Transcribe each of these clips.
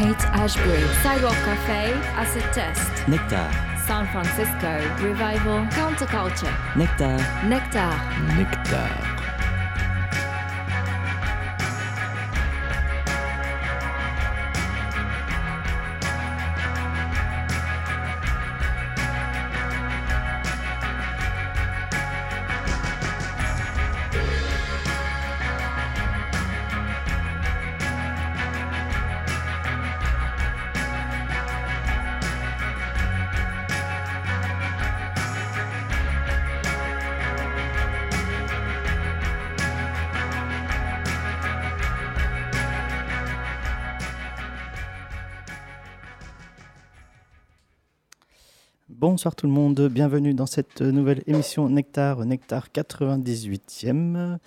Haight Ashbury, Sidewalk Cafe, Acid Test, Nectar, San Francisco, Revival, Counterculture, Nectar, Nectar. Nectar. Bonsoir tout le monde, bienvenue dans cette nouvelle émission Nectar, Nectar 98e.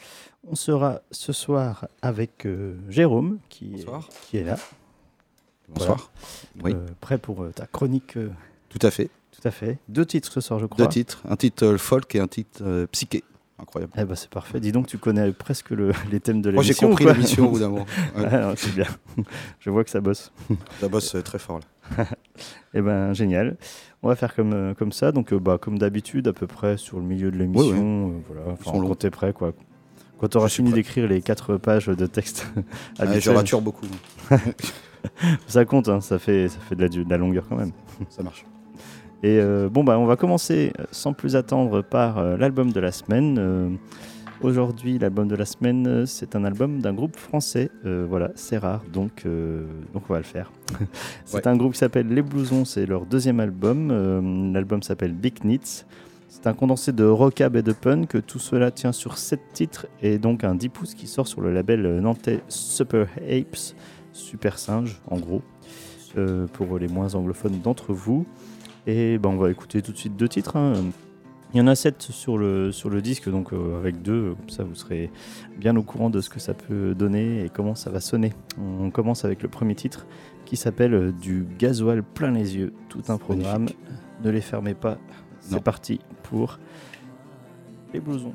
On sera ce soir avec euh, Jérôme qui, est là, Bonsoir. Oui, Euh, prêt pour euh, ta chronique. tout à fait. tout à fait. Deux titres ce soir, je crois. Deux titres. Un titre folk et un titre psyché. Incroyable. Eh ben, c'est parfait. Dis donc, tu connais presque le- les thèmes de Moi, j'ai l'émission. compris l'émission au bout d'un moment. Ouais, Ah, c'est bien. je vois que ça bosse. la bosse très fort là. Eh ben génial. On va faire comme, euh, comme ça. Donc euh, bah, comme d'habitude, à peu près sur le milieu de l'émission. euh, voilà. Enfin, quand t'es prêt, quoi. Quand tu auras fini d'écrire les quatre pages de texte. Ouais, je rature beaucoup. ça compte, hein, ça, fait, ça fait de la, de la longueur quand même. Ça marche. Et euh, bon, bah, on va commencer sans plus attendre par euh, l'album de la semaine. Euh, Aujourd'hui, l'album de la semaine, euh, c'est un album d'un groupe français. Euh, voilà, c'est rare, donc, euh, donc on va le faire. c'est Ouais. un groupe qui s'appelle Les Blousons, c'est leur deuxième album. Euh, L'album s'appelle Big Knits. C'est un condensé de rockab et de punk. Tout cela tient sur 7 titres et donc un 10 pouces qui sort sur le label nantais Super Apes, Super Singe en gros, pour les moins anglophones d'entre vous. Et ben, on va écouter tout de suite deux titres. hein. Il y en a sept sur le, sur le disque, donc euh, avec deux, comme ça vous serez bien au courant de ce que ça peut donner et comment ça va sonner. On commence avec le premier titre qui s'appelle euh, Du gasoil plein les yeux, tout un programme. magnifique. Ne les fermez pas. C'est parti pour les blousons.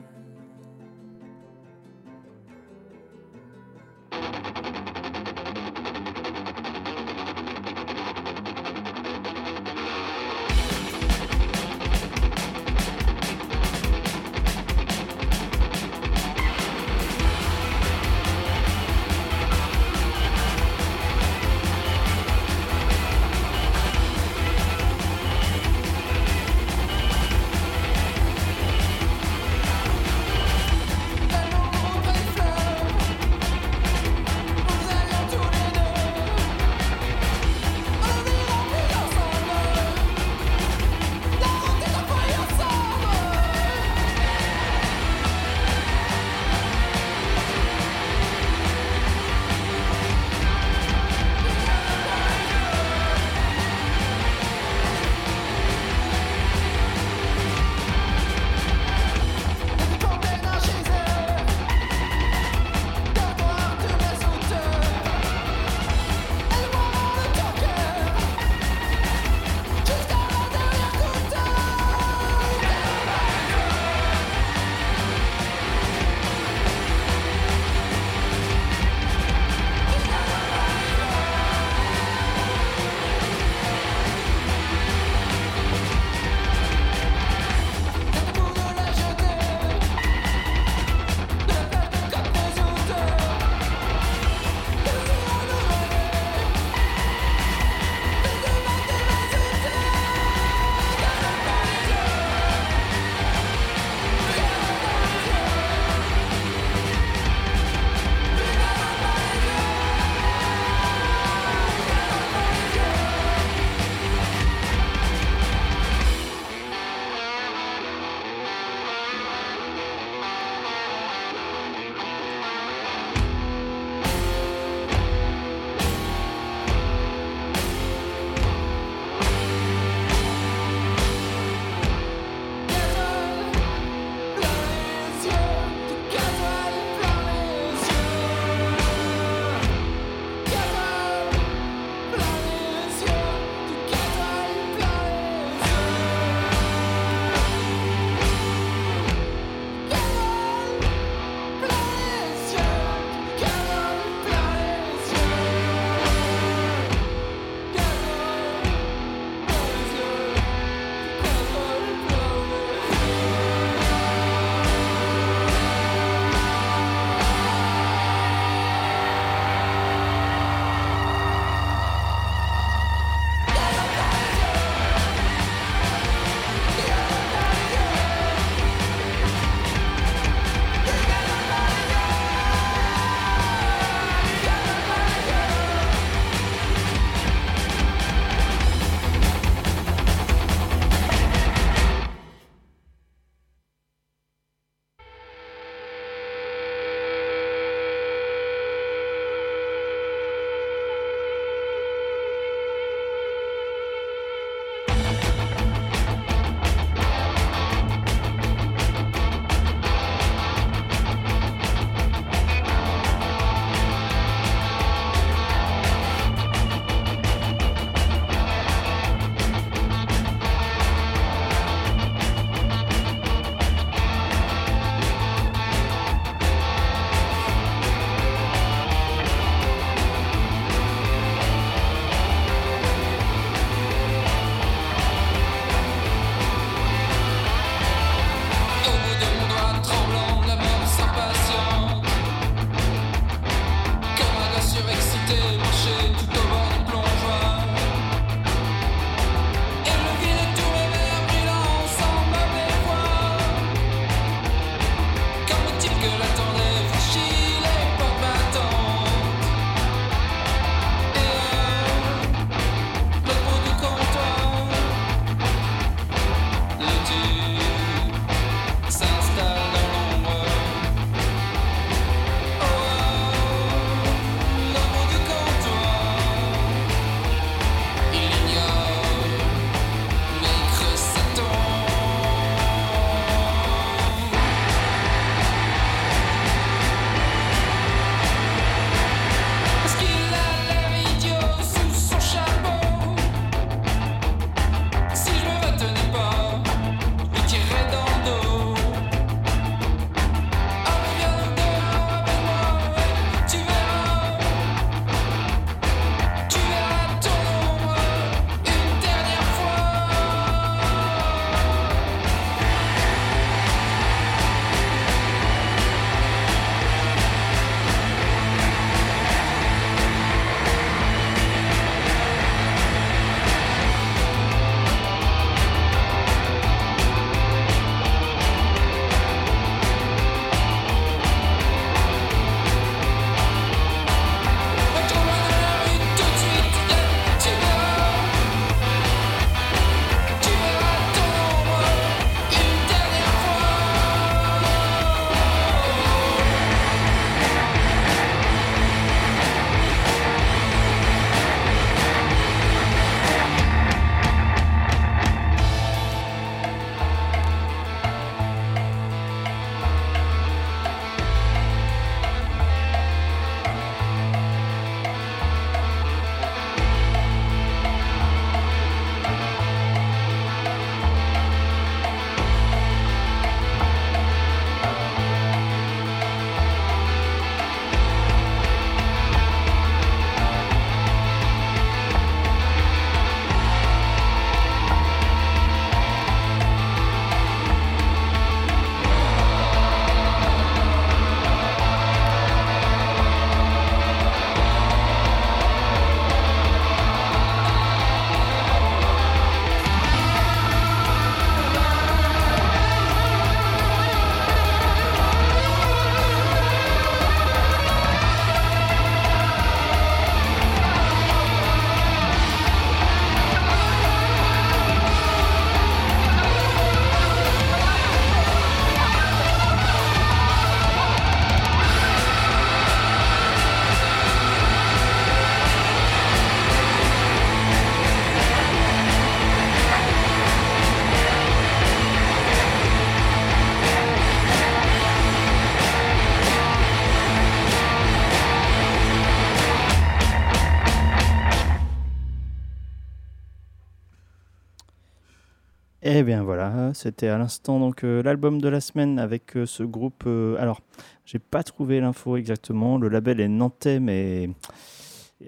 C'était à l'instant donc euh, l'album de la semaine avec euh, ce groupe. euh, alors, j'ai pas trouvé l'info exactement. Le label est nantais, mais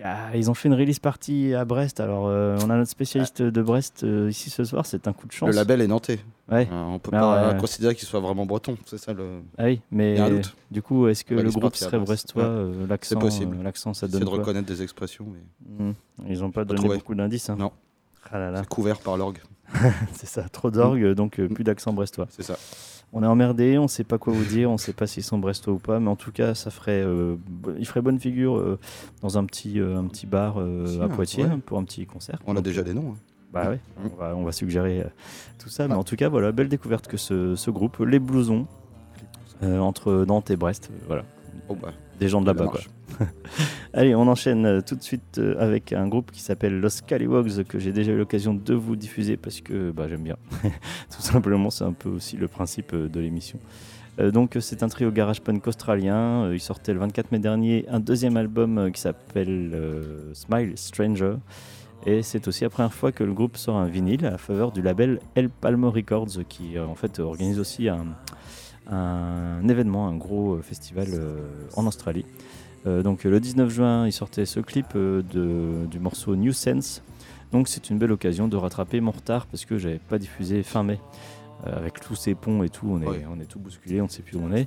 ah, ils ont fait une release party à Brest. Alors, euh, on a notre spécialiste de Brest euh, ici ce soir. C'est un coup de chance. Le label est nantais. Ouais. Euh, on peut Ah, pas considérer qu'il soit vraiment breton. C'est ça le. Ah oui, mais Il y a un doute. du coup, est-ce que le groupe serait Brest. brestois Ouais. L'accent, possible. l'accent, ça C'est donne de quoi reconnaître des expressions. Mais Hmm. Ils ont pas Pas donné trouvé. beaucoup d'indices. hein. Non. Ah là là, c'est couvert par l'orgue. c'est ça, trop d'orgue, donc euh, plus d'accent brestois. C'est ça. On est emmerdé, on sait pas quoi vous dire, on sait pas s'ils sont brestois ou pas, mais en tout cas, ça ferait, euh, il ferait bonne figure euh, dans un petit, un petit bar Si, à Poitiers ouais. hein, pour un petit concert. On a déjà des noms. hein. Bah ouais, Mm. on va, on va suggérer tout ça, mais Ouais. en tout cas, voilà, belle découverte que ce, ce groupe, les Blousons, entre Nantes et Brest, voilà, Oh, bah, des gens de là-bas. quoi. Allez, on enchaîne euh, tout de suite euh, avec un groupe qui s'appelle Los Scallywags que j'ai déjà eu l'occasion de vous diffuser parce que bah, j'aime bien. tout simplement, c'est un peu aussi le principe euh, de l'émission. Euh, donc, c'est un trio garage punk australien. Euh, il sortait le 24 mai dernier un deuxième album euh, qui s'appelle Smile Stranger. Et c'est aussi la première fois que le groupe sort un vinyle à faveur du label El Palmo Records qui en fait organise aussi un, un événement, un gros euh, festival euh, en Australie. Euh, donc le 19 juin, il sortait ce clip de, du morceau New Sense. Donc c'est une belle occasion de rattraper mon retard parce que j'avais pas diffusé fin mai. Euh, avec tous ces ponts et tout, on est, Ouais. on est tout bousculé, on ne sait plus où on est.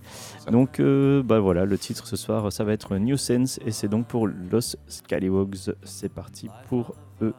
Donc euh, bah voilà, le titre ce soir, ça va être New Sense et c'est donc pour Los Scallywags. C'est parti pour eux.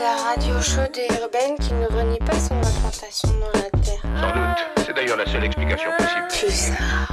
C'est la radio chaude et urbaine qui ne renie pas son implantation dans la Terre. Sans doute. C'est d'ailleurs la seule explication possible. Pulsar. Les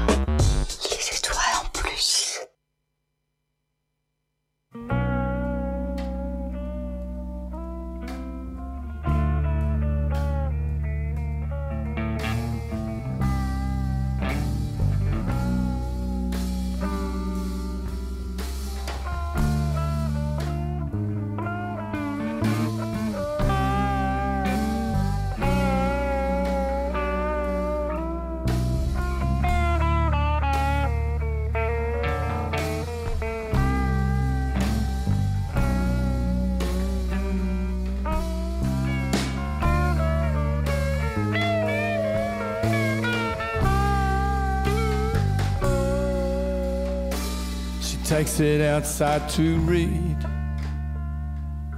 takes it outside to read.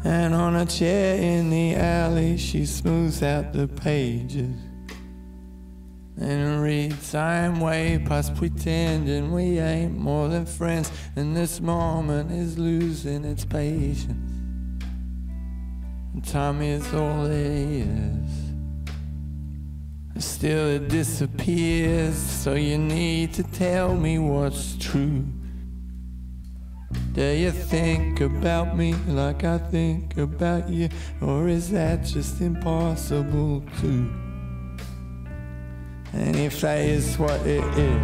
And on a chair in the alley, she smooths out the pages. And reads, I'm way past pretending we ain't more than friends. And this moment is losing its patience. And time is all it is. Still it disappears, so you need to tell me what's true. Do you think about me like I think about you? Or is that just impossible too? And if that is what it is,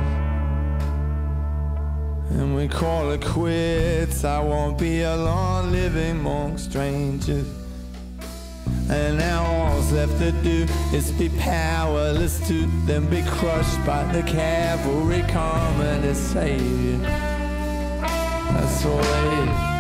and we call it quits, I won't be alone living among strangers. And now all's left to do is be powerless to then be crushed by the cavalry coming to save you. That's all it is.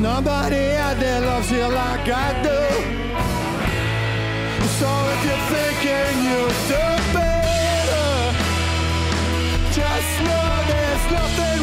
Nobody out there loves you like I do. So if you're thinking you do better, just know there's nothing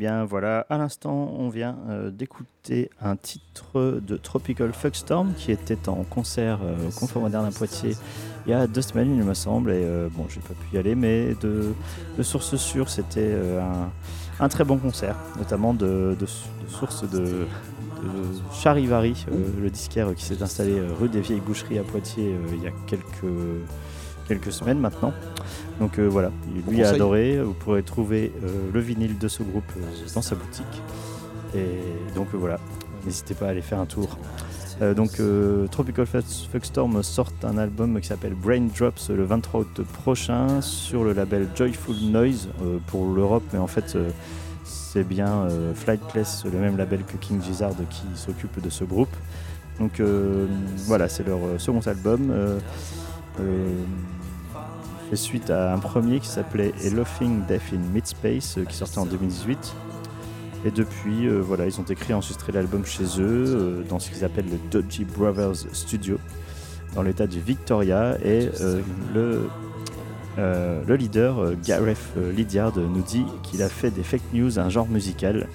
bien voilà, à l'instant, on vient euh, d'écouter un titre de Tropical Fuckstorm qui était en concert euh, au Confort Moderne à Poitiers il y a deux semaines, il me semble. Et euh, bon, j'ai pas pu y aller, mais de, de sources sûres, c'était un, très bon concert, notamment de, de, de sources de, Charivari, le disquaire qui s'est installé rue des Vieilles Boucheries à Poitiers il y a quelques, quelques semaines maintenant. Donc euh, voilà, lui a adoré. Vous pourrez trouver euh, le vinyle de ce groupe euh, dans sa boutique. Et donc voilà, n'hésitez pas à aller faire un tour. Euh, donc Tropical Fuck- Fuckstorm sort un album qui s'appelle Brain Drops le 23 août prochain sur le label Joyful Noise pour l'Europe, mais en fait c'est bien euh, Flightless, le même label que King Gizzard qui s'occupe de ce groupe. Donc euh, voilà, c'est leur second album. euh, suite à un premier qui s'appelait A Laughing Death in Midspace euh, qui sortait en 2018. Et depuis, euh, voilà, ils ont écrit et enregistré l'album chez eux, euh, dans ce qu'ils appellent le Dodgy Brothers Studio, dans l'état du Victoria. Et le, le leader, Gareth Lydiard, nous dit qu'il a fait des fake news un genre musical.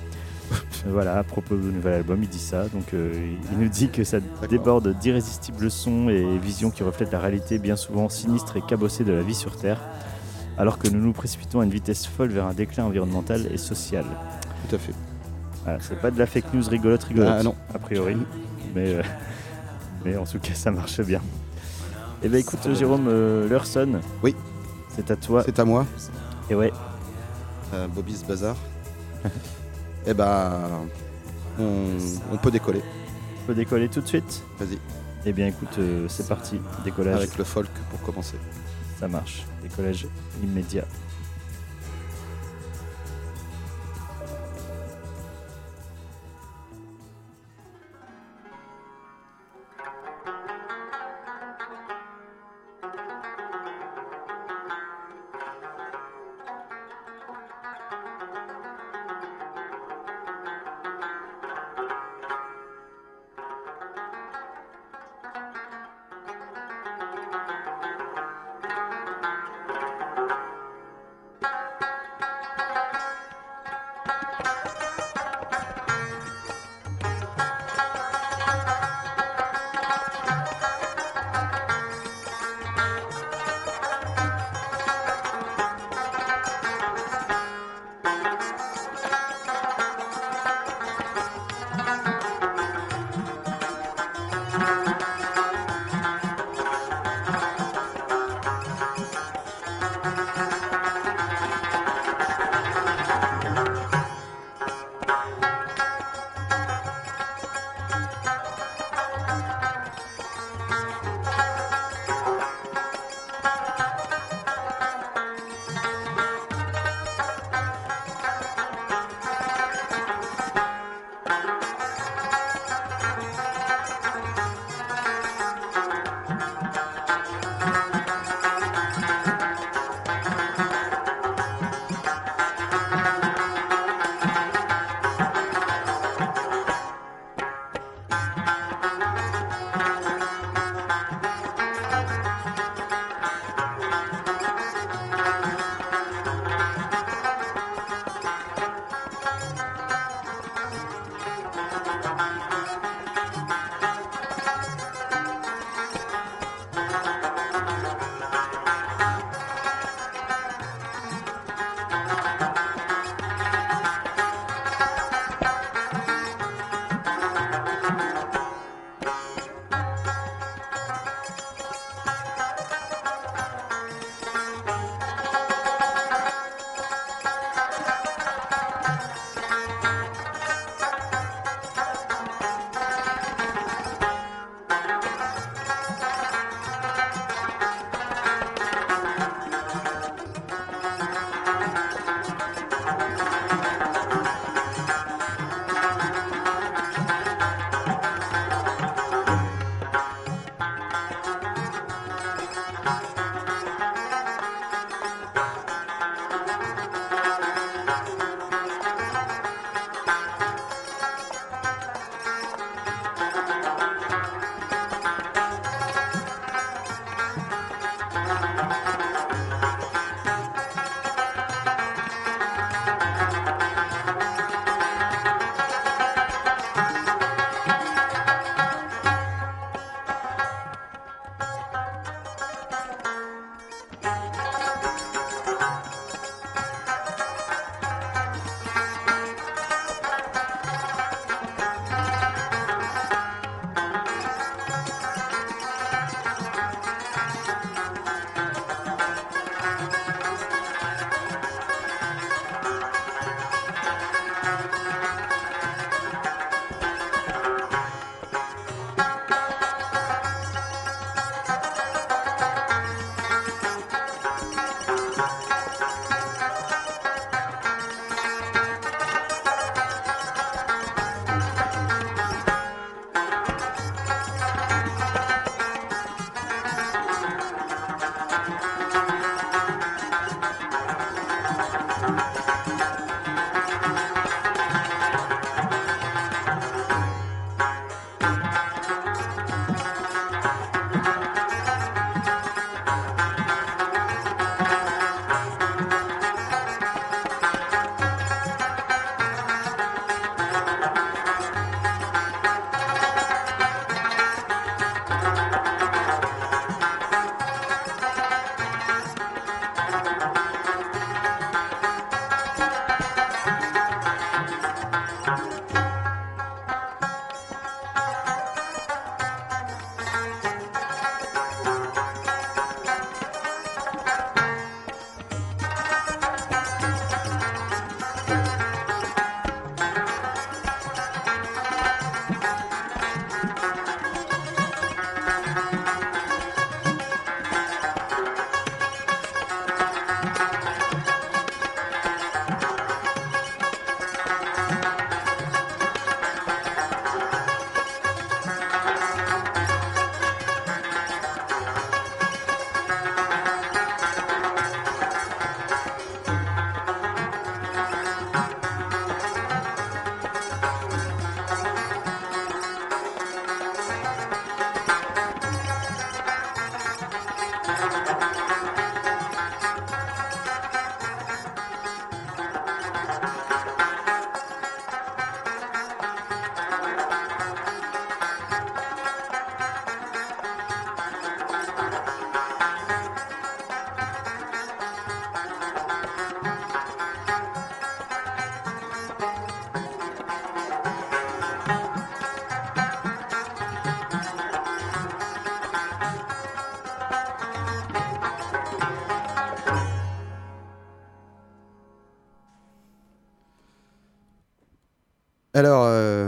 Voilà, à propos du nouvel album, il dit ça. Donc, euh, il nous dit que ça déborde d'irrésistibles sons et visions qui reflètent la réalité bien souvent sinistre et cabossée de la vie sur Terre, alors que nous nous précipitons à une vitesse folle vers un déclin environnemental et social. Tout à fait. Voilà, c'est pas de la fake news rigolote rigolote, Ah, non. a priori, mais, euh, mais en tout cas ça marche bien. Et ben écoute Jérôme, euh, l'heure sonne. Oui. C'est à toi. C'est à moi, Et ouais, Bobby's Bazar. Eh ben, on, on peut décoller. on peut décoller tout de suite. Vas-y, Et bien écoute, euh, c'est parti, décollage, avec le folk pour commencer. ça marche, décollage immédiat.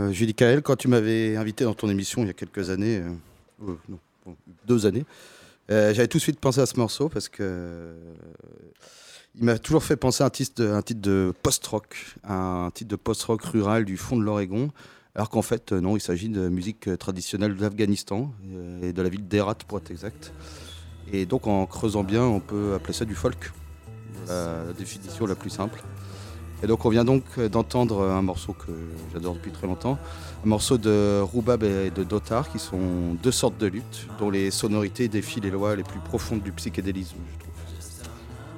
Euh, Julie Kael, quand tu m'avais invité dans ton émission il y a quelques années, euh, bon, deux années, euh, j'avais tout de suite pensé à ce morceau parce que il m'a toujours fait penser à un titre de, post-rock, un titre de post-rock rural du fond de l'Oregon, alors qu'en fait, non, il s'agit de musique traditionnelle euh, et de la ville d'Herat pour être exact. Et donc, en creusant bien, on peut appeler ça du folk, la définition la plus simple. Et donc on vient donc euh, d'entendre un morceau que j'adore depuis très longtemps, un morceau de Roubab et de Dotar, qui sont deux sortes de luttes, dont les sonorités défient les lois les plus profondes du psychédélisme, je trouve.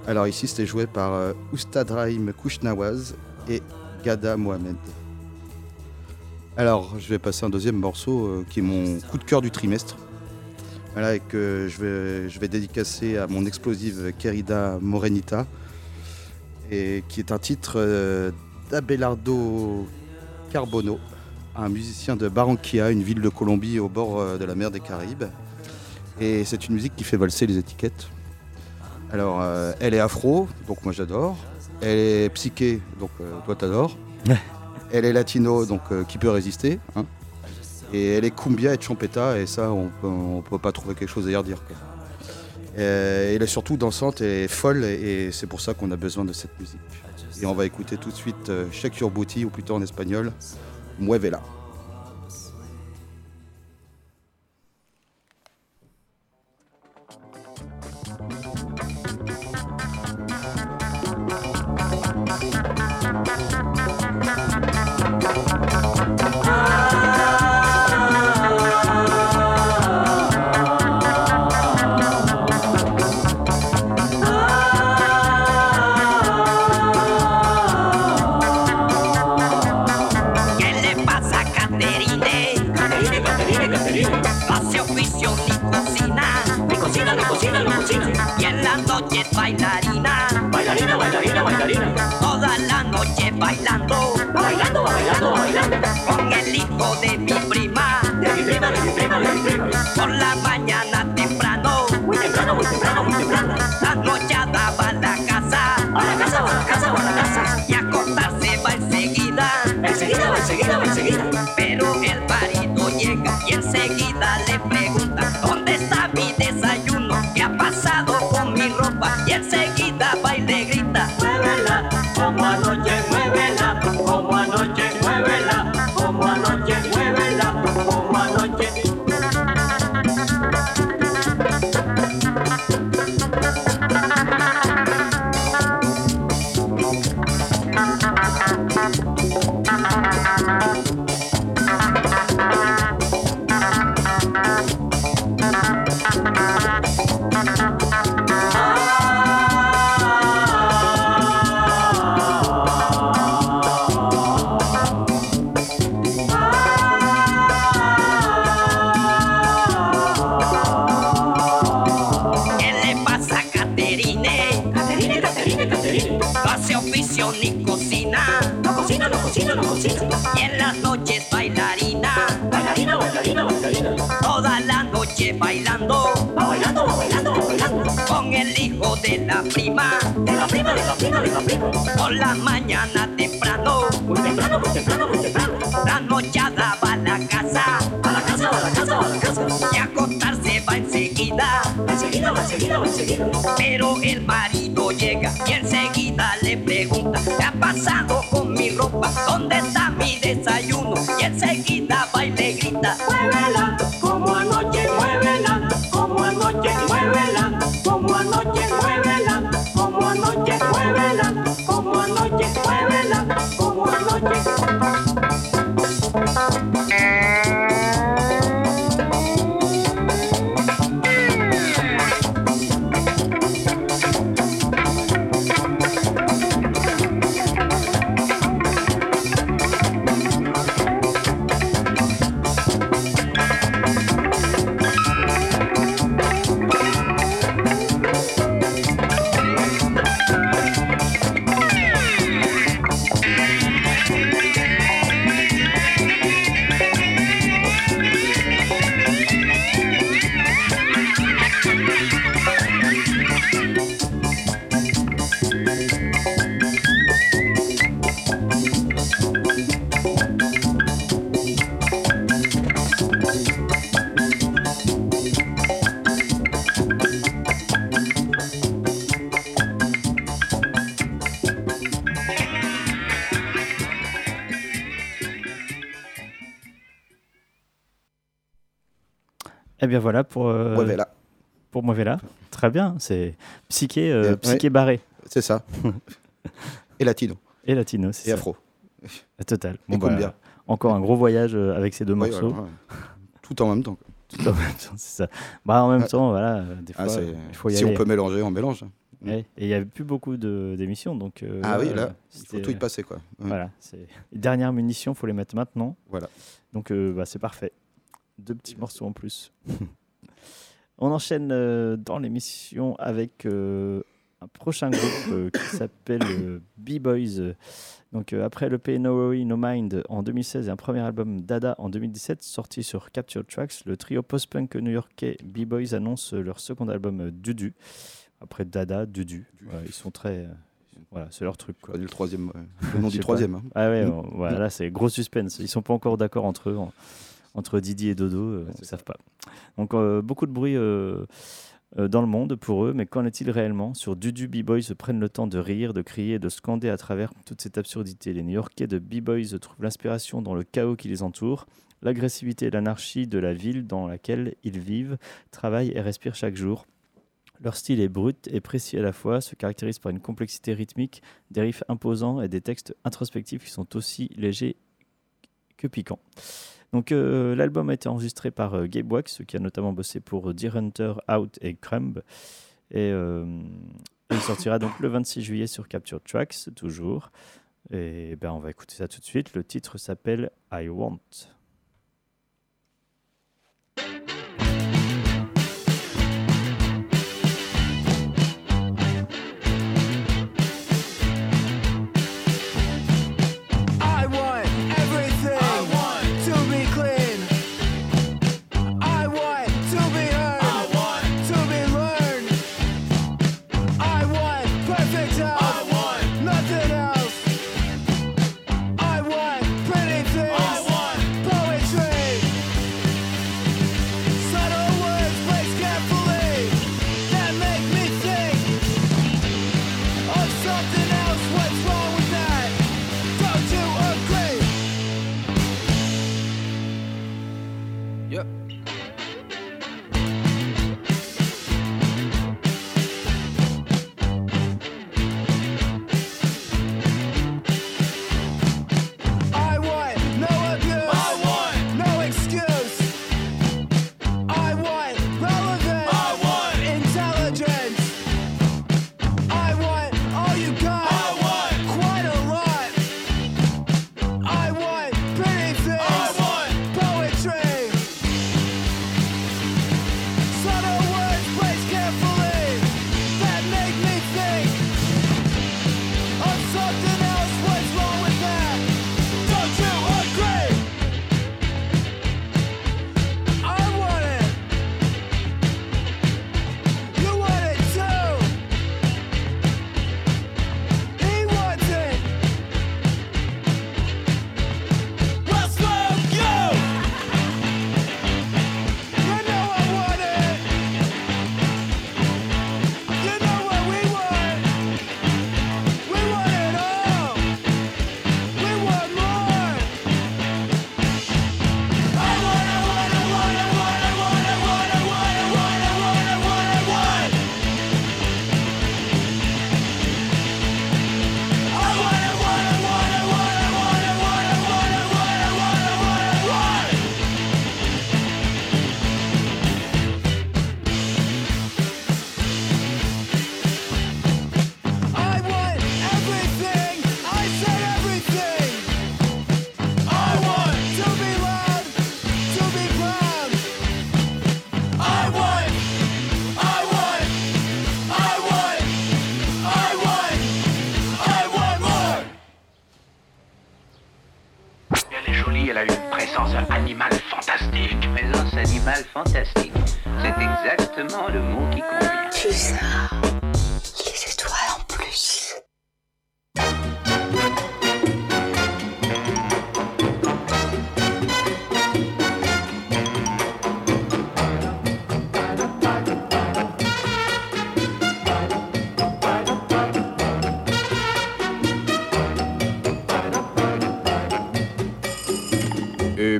Alors ici c'était joué par euh, Oustad Rahim Kouchnawaz et Gada Mohamed. Alors je vais passer un deuxième morceau euh, qui est mon coup de cœur du trimestre. Voilà, et que je vais, je vais dédicacer à mon explosive Querida Morenita et qui est un titre euh, d'Abelardo Carbono, un musicien de Barranquilla, une ville de Colombie au bord euh, de la mer des Caraïbes. Et c'est une musique qui fait valser les étiquettes. Alors, euh, elle est afro, donc moi j'adore. Elle est psyché, donc euh, toi t'adores. elle est latino, donc euh, qui peut résister hein. Et elle est cumbia et champeta, et ça, on peut, on peut pas trouver quelque chose à y redire. quoi. Euh, elle est surtout dansante et folle, et, c'est pour ça qu'on a besoin de cette musique. Et on va écouter tout de suite euh, Shake Your ou plutôt en espagnol, Muévela. Bien voilà pour, euh, pour Moivella. Très bien, c'est psyché, euh, psyché barré C'est ça. et latino. et latino, c'est Et ça. afro. Total. Et cumbia. encore un gros voyage euh, avec ces deux morceaux. voilà. Tout en même temps. Tout en même temps, c'est ça. Bah, en même temps, voilà, euh, des fois, Ah, il faut y si aller. on peut mélanger, on mélange. Ouais, Et il n'y avait plus beaucoup de- d'émissions, donc. euh, Ah oui, là, il faut tout y passer. Quoi. Ouais. Voilà, c'est les dernières munitions, faut les mettre maintenant. Voilà. Donc euh, bah, c'est parfait. Deux petits morceaux en plus. On enchaîne euh, dans l'émission avec euh, un prochain groupe euh, qui s'appelle euh, B-Boys. Donc euh, après le P No Worry No Mind en 2016 et un premier album Dada en 2017 sorti sur Capture Tracks, le trio post-punk new-yorkais B-Boys annonce leur second album euh, Dudu. Après Dada, Dudu. Ils sont très... euh, voilà, c'est leur truc. Quoi. Le troisième, ouais. le nom du troisième. hein. Ah ouais, on- voilà, là c'est gros suspense. Ils sont pas encore d'accord entre eux, en- entre Didi et Dodo, euh, ils ne savent pas. Donc euh, beaucoup de bruit euh, dans le monde pour eux, mais qu'en est-il réellement? Sur Dudu, B-Boys se prennent le temps de rire, de crier, de scander à travers toute cette absurdité. Les New-Yorkais de B-Boys trouvent l'inspiration dans le chaos qui les entoure, l'agressivité et l'anarchie de la ville dans laquelle ils vivent, travaillent et respirent chaque jour. Leur style est brut et précis à la fois, se caractérise par une complexité rythmique, des riffs imposants et des textes introspectifs qui sont aussi légers que piquants. Donc euh, l'album a été enregistré par euh, Gabe Wax, qui a notamment bossé pour Deer Hunter, Out et Crumb. Et euh, il sortira donc le 26 juillet sur Capture Tracks, toujours. Et ben on va écouter ça tout de suite. Le titre s'appelle I Want.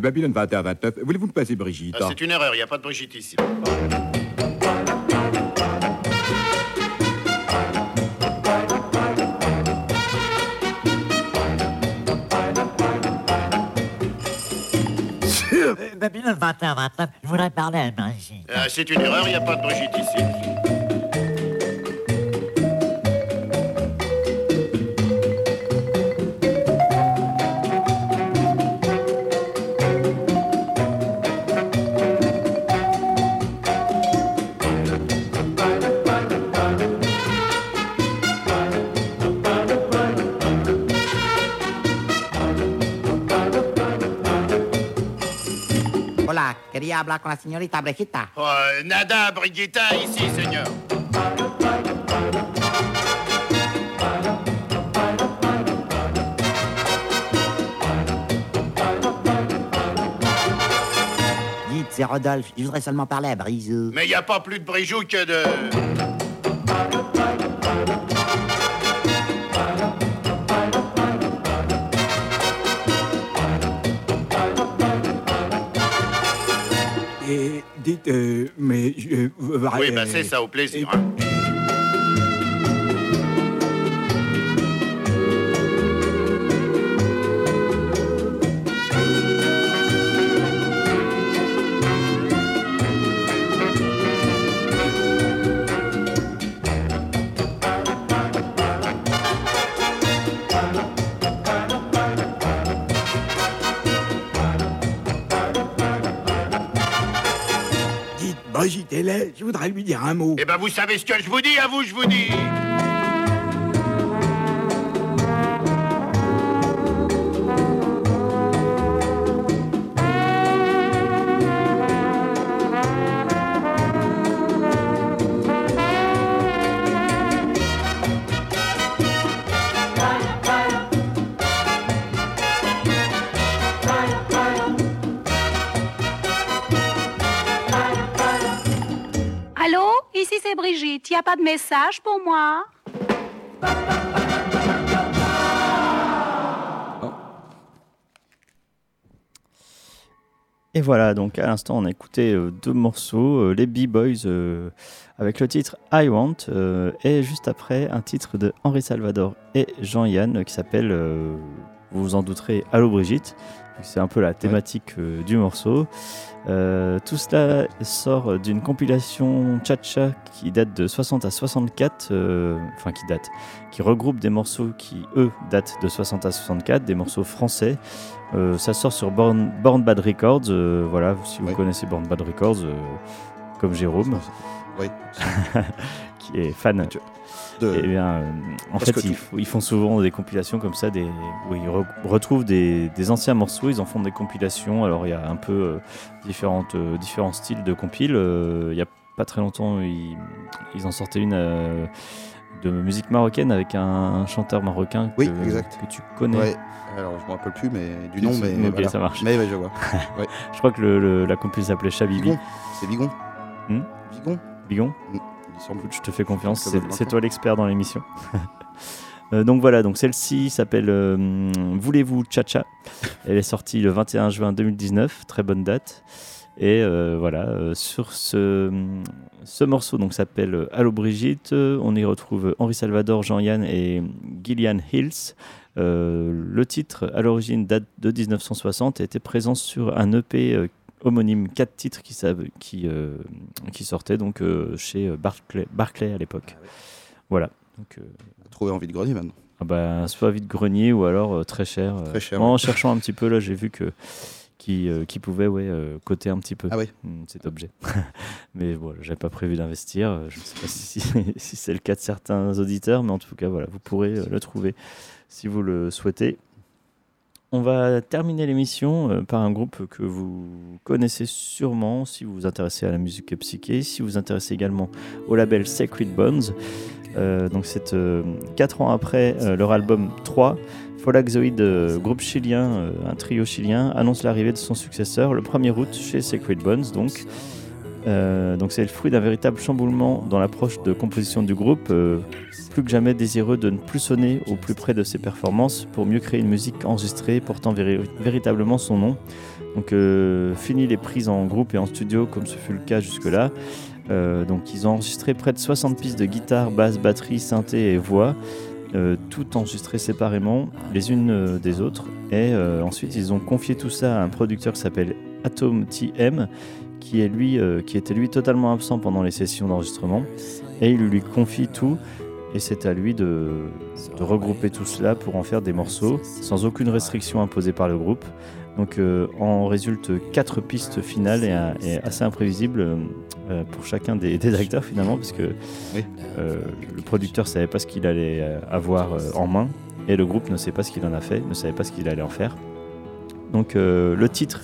Babylone 21-29. Voulez-vous me passer Brigitte Ah, c'est une erreur, il n'y a pas de Brigitte ici. Babylone 21-29, je voudrais parler à Brigitte. Ah, c'est une erreur, il n'y a pas de Brigitte ici. Quería hablar con la señorita Brejita. Oh, nada, Brigitta, ici, señor. Dites, c'est Rodolphe, je voudrais seulement parler à Brisou. Mais il n'y a pas plus de Brijou que de... mais je... Oui, bah c'est ça, au plaisir. hein. Là, je voudrais lui dire un mot. Eh ben, vous savez ce que je vous dis, à vous, je vous dis. Pas de message pour moi Et voilà, donc à l'instant, on a écouté euh, deux morceaux, euh, les B-Boys euh, avec le titre I Want, et juste après, un titre de Henri Salvador et Jean-Yann qui s'appelle, vous vous en douterez, Allô Brigitte. C'est un peu la thématique euh, du morceau. Euh, tout cela sort d'une compilation Cha-Cha qui date de 60 à 64, euh, enfin qui date, qui regroupe des morceaux qui, eux, datent de 60 à 64, des morceaux français. Euh, ça sort sur Born, Born Bad Records. voilà, si vous connaissez Born Bad Records, comme Jérôme, Oui. qui est fan. De- Eh bien, euh, en fait, ils, font souvent des compilations comme ça, des, où ils re- retrouvent des, des anciens morceaux, ils en font des compilations. Alors, il y a un peu euh, différentes, euh, différents styles de compiles. Euh, il y a pas très longtemps, ils, ils en sortaient une de musique marocaine avec un, un chanteur marocain Oui, que, exact. que tu connais. Ouais. Alors, je me rappelle plus mais, du nom, mais voilà. ça marche. Mais ouais, je vois. Ouais. Je crois que le, le- la compile s'appelait Chabibi. C'est Vigon. Hmm Vigon Bigon Il semble. Je te fais confiance, c'est- toi l'expert dans l'émission. Euh, donc voilà, donc celle-ci s'appelle euh, Voulez-vous Cha-Cha? Elle est sortie le 21 juin 2019, très bonne date. Et euh, voilà, sur ce, ce morceau donc s'appelle Allô Brigitte, on y retrouve Henri Salvador, Jean-Yann et Gillian Hills. Le titre à l'origine date de 1960 et était présent sur un EP homonyme, quatre titres qui, euh, qui sortaient donc euh, chez Barclay, Barclay à l'époque. Voilà. Donc, euh, Trouver envie de grenier maintenant. ah bah, soit vide grenier ou alors euh, très cher. euh. Très cher, En ouais. cherchant un petit peu, là, j'ai vu que qui, euh, qui pouvait ouais, euh, coter un petit peu Ah oui. mm, cet objet. mais voilà, j'avais pas prévu d'investir. Je ne sais pas si, si, si c'est le cas de certains auditeurs, mais en tout cas, voilà, vous pourrez euh, le trouver si vous le souhaitez. On va terminer l'émission euh, par un groupe que vous connaissez sûrement si vous vous intéressez à la musique psyché, si vous vous intéressez également au label Sacred Bones. Euh, donc c'est euh, 4 ans après euh, leur album 3, Folaxoid, euh, groupe chilien, euh, un trio chilien, annonce l'arrivée de son successeur le 1er août chez Sacred Bones. Donc euh, donc c'est le fruit d'un véritable chamboulement dans l'approche de composition du groupe, euh, plus que jamais désireux de ne plus sonner au plus près de ses performances pour mieux créer une musique enregistrée portant véri- véritablement son nom. Donc, euh, fini les prises en groupe et en studio, comme ce fut le cas jusque-là. Euh, donc, ils ont enregistré près de 60 pistes de guitare, basse, batterie, synthé et voix, euh, tout enregistré séparément, les unes euh, des autres. Et ensuite, ils ont confié tout ça à un producteur qui s'appelle Atom TM, qui, est lui, qui était lui totalement absent pendant les sessions d'enregistrement. Et il lui confie tout. Et c'est à lui de, de regrouper tout cela pour en faire des morceaux, sans aucune restriction imposée par le groupe. Donc euh, en résulte quatre pistes finales et, un- et assez imprévisibles euh, pour chacun des, des acteurs finalement, parce que euh, le producteur savait pas ce qu'il allait euh, avoir euh, en main et le groupe ne sait pas ce qu'il en a fait, ne savait pas ce qu'il allait en faire. Donc euh, le titre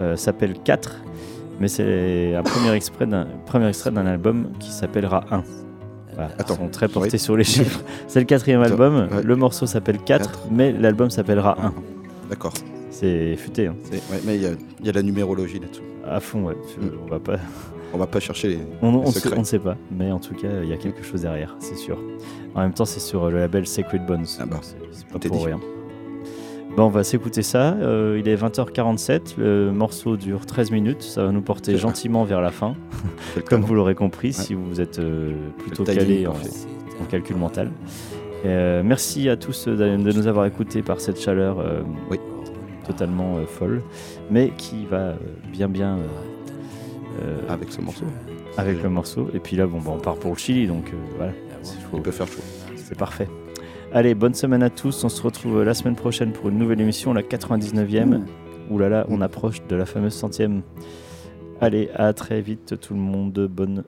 euh, s'appelle 4, mais c'est un premier extrait d'un premier extrait d'un album qui s'appellera 1. Voilà, sont très portés oui. sur les chiffres. C'est le quatrième Attends, album, ouais. le morceau s'appelle 4, mais l'album s'appellera 1. D'accord. C'est futé. Hein. Ouais, mais il y, a- il y a la numérologie là-dessous. À fond, ouais. Mm. On va pas. On va pas chercher les, On les on secrets. on ne sait pas, mais en tout cas, il y a quelque chose derrière, c'est sûr. En même temps, c'est sur le label Sacred Bones. Ah bah, c'est- pas pour dit. rien. Bon, on va s'écouter ça. euh, il est 20h47. Le morceau dure 13 minutes. Ça va nous porter gentiment vers la fin, comme vous l'aurez compris, si vous êtes euh, plutôt calé en, calcul mental. Euh, merci à tous de, de nous avoir écoutés par cette chaleur Oui. totalement folle, mais qui va bien bien Avec ce morceau. avec le morceau. Et puis là, bon, bah, on part pour le Chili, donc voilà, Il peut faire chaud. c'est parfait. Allez, bonne semaine à tous. On se retrouve la semaine prochaine pour une nouvelle émission, la 99e. Ouh là là, on approche de la fameuse centième. Allez, à très vite tout le monde. Bonne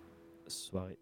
soirée.